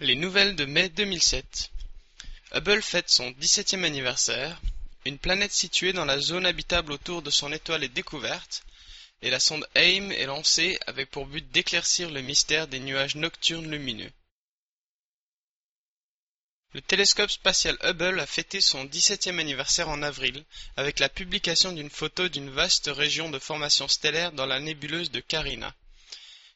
Les nouvelles de mai 2007. Hubble fête son 17e anniversaire, une planète située dans la zone habitable autour de son étoile est découverte, et la sonde AIM est lancée avec pour but d'éclaircir le mystère des nuages nocturnes lumineux. Le télescope spatial Hubble a fêté son 17e anniversaire en avril avec la publication d'une photo d'une vaste région de formation stellaire dans la nébuleuse de Carina.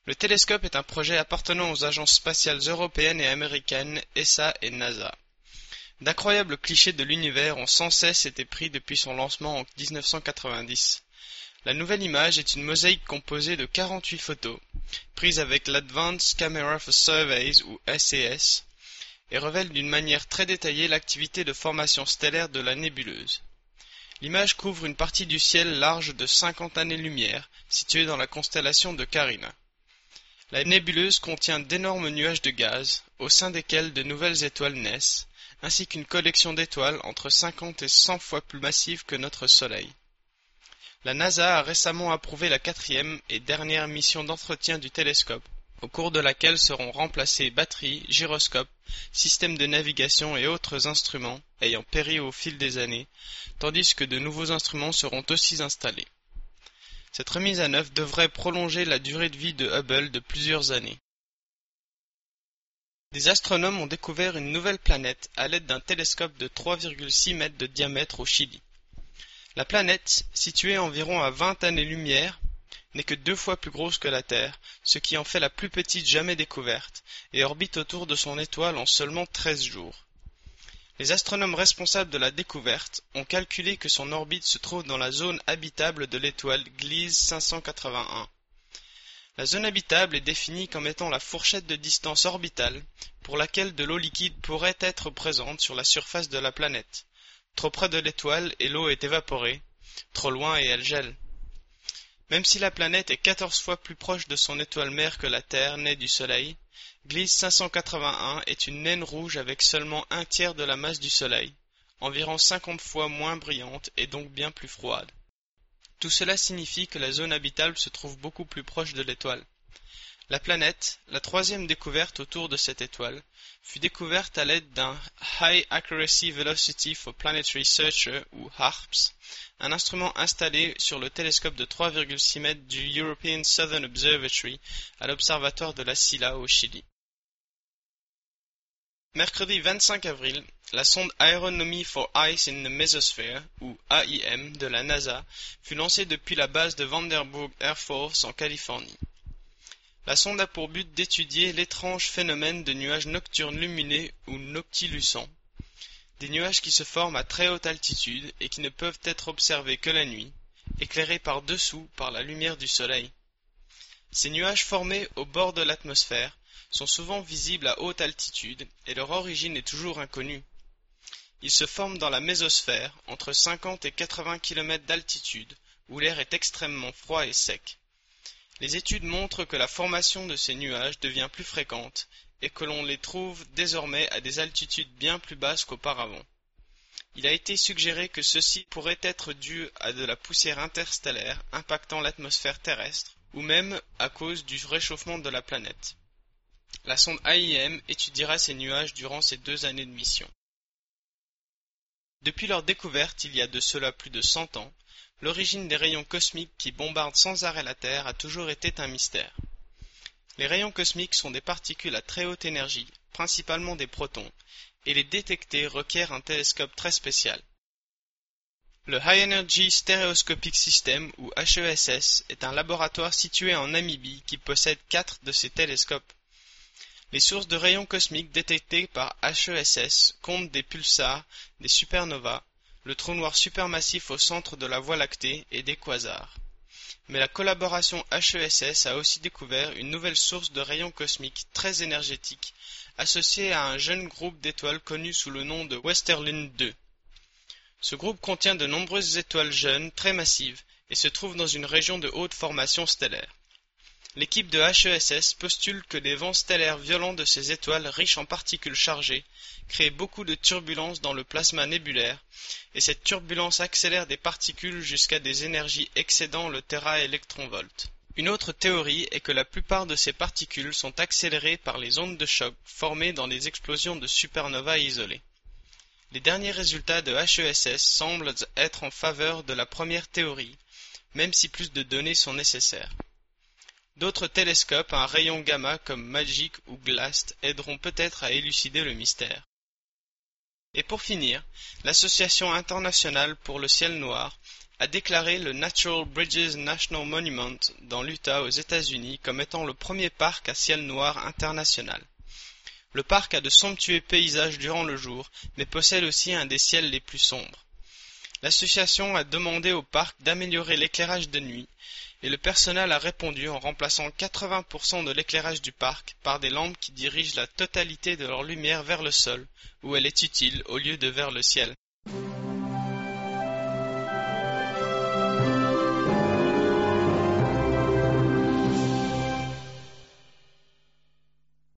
Le télescope est un projet appartenant aux agences spatiales européennes et américaines ESA et NASA. D'incroyables clichés de l'univers ont sans cesse été pris depuis son lancement en 1990. La nouvelle image est une mosaïque composée de 48 photos, prises avec l'Advanced Camera for Surveys ou SCS, et révèle d'une manière très détaillée l'activité de formation stellaire de la nébuleuse. L'image couvre une partie du ciel large de 50 années-lumière, située dans la constellation de Carina. La nébuleuse contient d'énormes nuages de gaz, au sein desquels de nouvelles étoiles naissent, ainsi qu'une collection d'étoiles entre 50 et 100 fois plus massive que notre Soleil. La NASA a récemment approuvé la quatrième et dernière mission d'entretien du télescope, au cours de laquelle seront remplacées batteries, gyroscopes, systèmes de navigation et autres instruments ayant péri au fil des années, tandis que de nouveaux instruments seront aussi installés. Cette remise à neuf devrait prolonger la durée de vie de Hubble de plusieurs années. Des astronomes ont découvert une nouvelle planète à l'aide d'un télescope de 3,6 mètres de diamètre au Chili. La planète, située environ à 20 années-lumière, n'est que deux fois plus grosse que la Terre, ce qui en fait la plus petite jamais découverte, et orbite autour de son étoile en seulement 13 jours. Les astronomes responsables de la découverte ont calculé que son orbite se trouve dans la zone habitable de l'étoile Gliese 581. La zone habitable est définie comme étant la fourchette de distance orbitale pour laquelle de l'eau liquide pourrait être présente sur la surface de la planète. Trop près de l'étoile et l'eau est évaporée, trop loin et elle gèle. Même si la planète est 14 fois plus proche de son étoile mère que la Terre née du Soleil, Gliese 581 est une naine rouge avec seulement un tiers de la masse du Soleil, environ 50 fois moins brillante et donc bien plus froide. Tout cela signifie que la zone habitable se trouve beaucoup plus proche de l'étoile. La planète, la troisième découverte autour de cette étoile, fut découverte à l'aide d'un High Accuracy Velocity for Planetary Searcher ou HARPS, un instrument installé sur le télescope de 3,6 mètres du European Southern Observatory à l'observatoire de la Silla au Chili. Mercredi 25 avril, la sonde Aeronomy for Ice in the Mesosphere, ou AIM, de la NASA fut lancée depuis la base de Vandenberg Air Force en Californie. La sonde a pour but d'étudier l'étrange phénomène de nuages nocturnes lumineux ou noctilucents, des nuages qui se forment à très haute altitude et qui ne peuvent être observés que la nuit, éclairés par dessous par la lumière du soleil. Ces nuages formés au bord de l'atmosphère sont souvent visibles à haute altitude et leur origine est toujours inconnue. Ils se forment dans la mésosphère, entre 50 et 80 km d'altitude, où l'air est extrêmement froid et sec. Les études montrent que la formation de ces nuages devient plus fréquente et que l'on les trouve désormais à des altitudes bien plus basses qu'auparavant. Il a été suggéré que ceci pourrait être dû à de la poussière interstellaire impactant l'atmosphère terrestre, ou même à cause du réchauffement de la planète. La sonde AIM étudiera ces nuages durant ces deux années de mission. Depuis leur découverte il y a de cela plus de cent ans, L'origine des rayons cosmiques qui bombardent sans arrêt la Terre a toujours été un mystère. Les rayons cosmiques sont des particules à très haute énergie, principalement des protons, et les détecter requiert un télescope très spécial. Le High Energy Stereoscopic System, ou HESS, est un laboratoire situé en Namibie qui possède quatre de ces télescopes. Les sources de rayons cosmiques détectées par HESS comptent des pulsars, des supernovas, le trou noir supermassif au centre de la Voie lactée et des quasars. Mais la collaboration HESS a aussi découvert une nouvelle source de rayons cosmiques très énergétiques, associée à un jeune groupe d'étoiles connu sous le nom de Westerlund 2. Ce groupe contient de nombreuses étoiles jeunes très massives et se trouve dans une région de haute formation stellaire. L'équipe de HESS postule que les vents stellaires violents de ces étoiles riches en particules chargées créent beaucoup de turbulences dans le plasma nébulaire, et cette turbulence accélère des particules jusqu'à des énergies excédant le téraélectronvolt. Une autre théorie est que la plupart de ces particules sont accélérées par les ondes de choc formées dans les explosions de supernovae isolées. Les derniers résultats de HESS semblent être en faveur de la première théorie, même si plus de données sont nécessaires. D'autres télescopes à rayon gamma comme MAGIC ou GLAST aideront peut-être à élucider le mystère. Et pour finir, l'Association internationale pour le ciel noir a déclaré le Natural Bridges National Monument dans l'Utah aux États-Unis comme étant le premier parc à ciel noir international. Le parc a de somptueux paysages durant le jour, mais possède aussi un des ciels les plus sombres. L'association a demandé au parc d'améliorer l'éclairage de nuit, et le personnel a répondu en remplaçant 80% de l'éclairage du parc par des lampes qui dirigent la totalité de leur lumière vers le sol, où elle est utile, au lieu de vers le ciel.